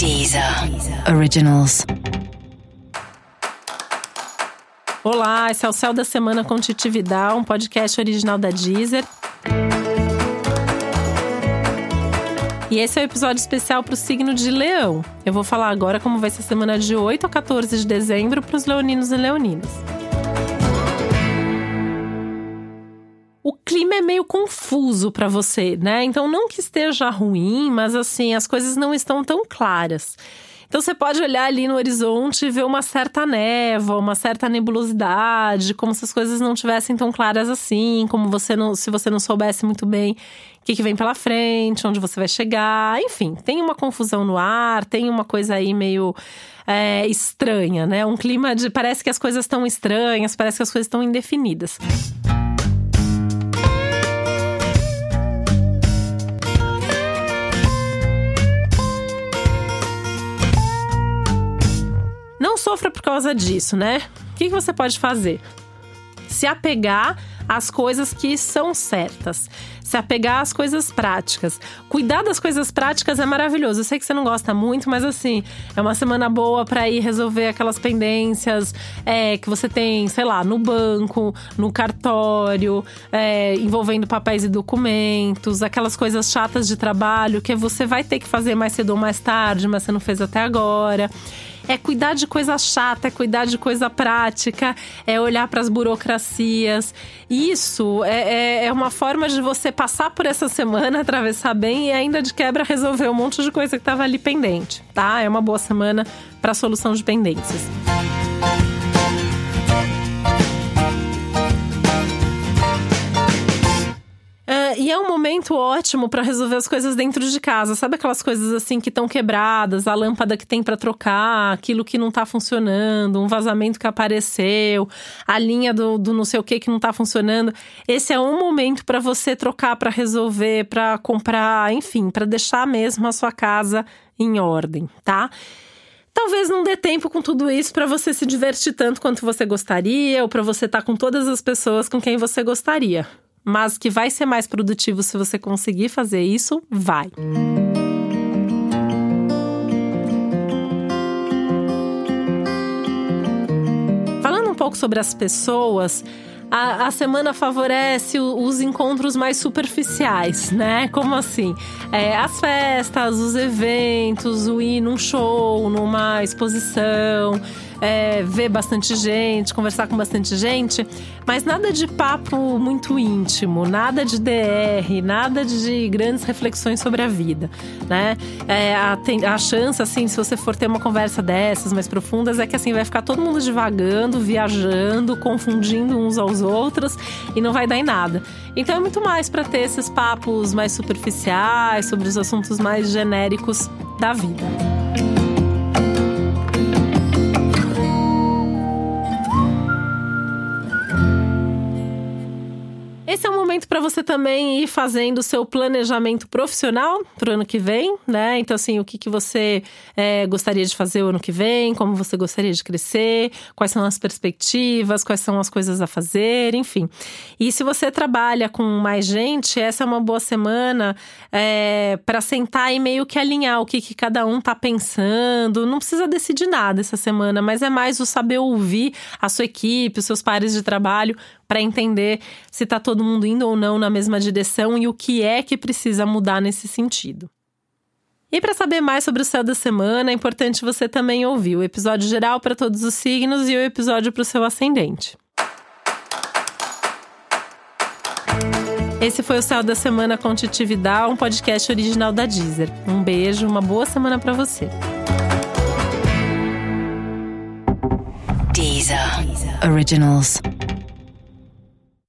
Deezer Originals. Olá, esse é o Céu da Semana com Titi Vidal, um podcast original da Deezer. E esse é o um episódio especial para o signo de Leão. Eu vou falar agora como vai ser a semana de 8 a 14 de dezembro para os leoninos e leoninas. Clima é meio confuso para você, né? Então não que esteja ruim, mas assim, as coisas não estão tão claras. Então você pode olhar ali no horizonte e ver uma certa névoa, uma certa nebulosidade, como se as coisas não tivessem tão claras assim, como você não, se você não soubesse muito bem o que, que vem pela frente, onde você vai chegar, enfim, tem uma confusão no ar, tem uma coisa aí meio é, estranha, né? Um clima de parece que as coisas estão estranhas, parece que as coisas estão indefinidas. Causa disso, né? O que, você pode fazer? Se apegar às coisas que são certas. Se apegar às coisas práticas. Cuidar das coisas práticas é maravilhoso. Eu sei que você não gosta muito, mas assim, é uma semana boa para ir resolver aquelas pendências é, que você tem, sei lá, no banco, no cartório, é, envolvendo papéis e documentos, aquelas coisas chatas de trabalho que você vai ter que fazer mais cedo ou mais tarde, mas você não fez até agora é cuidar de coisa chata, é cuidar de coisa prática, é olhar para as burocracias. Isso é, é, é, uma forma de você passar por essa semana, atravessar bem e ainda de quebra resolver um monte de coisa que estava ali pendente, tá? É uma boa semana para solução de pendências. É um momento ótimo para resolver as coisas dentro de casa. Sabe aquelas coisas assim que estão quebradas, a lâmpada que tem para trocar, aquilo que não tá funcionando, um vazamento que apareceu, a linha do, do não sei o que que não tá funcionando. Esse é um momento para você trocar, para resolver, para comprar, enfim, para deixar mesmo a sua casa em ordem, tá? Talvez não dê tempo com tudo isso para você se divertir tanto quanto você gostaria, ou para você estar tá com todas as pessoas com quem você gostaria mas que vai ser mais produtivo se você conseguir fazer isso, vai. Falando um pouco sobre as pessoas, a, a, semana favorece os encontros mais superficiais, né? Como assim? É, as festas, os eventos, o ir num show, numa exposição é, ver bastante gente, conversar com bastante gente, mas nada de papo muito íntimo, nada de DR, nada de grandes reflexões sobre a vida, né? É, a, a chance, assim, se você for ter uma conversa dessas mais profundas, é que assim vai ficar todo mundo divagando, viajando, confundindo uns aos outros e não vai dar em nada. Então é muito mais para ter esses papos mais superficiais sobre os assuntos mais genéricos da vida. Você também ir fazendo o seu planejamento profissional para o ano que vem, né? Então, assim, o que, que você é, gostaria de fazer o ano que vem, como você gostaria de crescer, quais são as perspectivas, quais são as coisas a fazer, enfim. E se você trabalha com mais gente, essa é uma boa semana é, para sentar e meio que alinhar o que, que cada um tá pensando. Não precisa decidir nada essa semana, mas é mais o saber ouvir a sua equipe, os seus pares de trabalho, para entender se está todo mundo indo ou não na mesma direção e o que é que precisa mudar nesse sentido. E para saber mais sobre o céu da semana, é importante você também ouvir o episódio geral para todos os signos e o episódio para o seu ascendente. Esse foi o Céu da Semana com Titi Vidal, um podcast original da Deezer. Um beijo, uma boa semana para você. Deezer. Originals.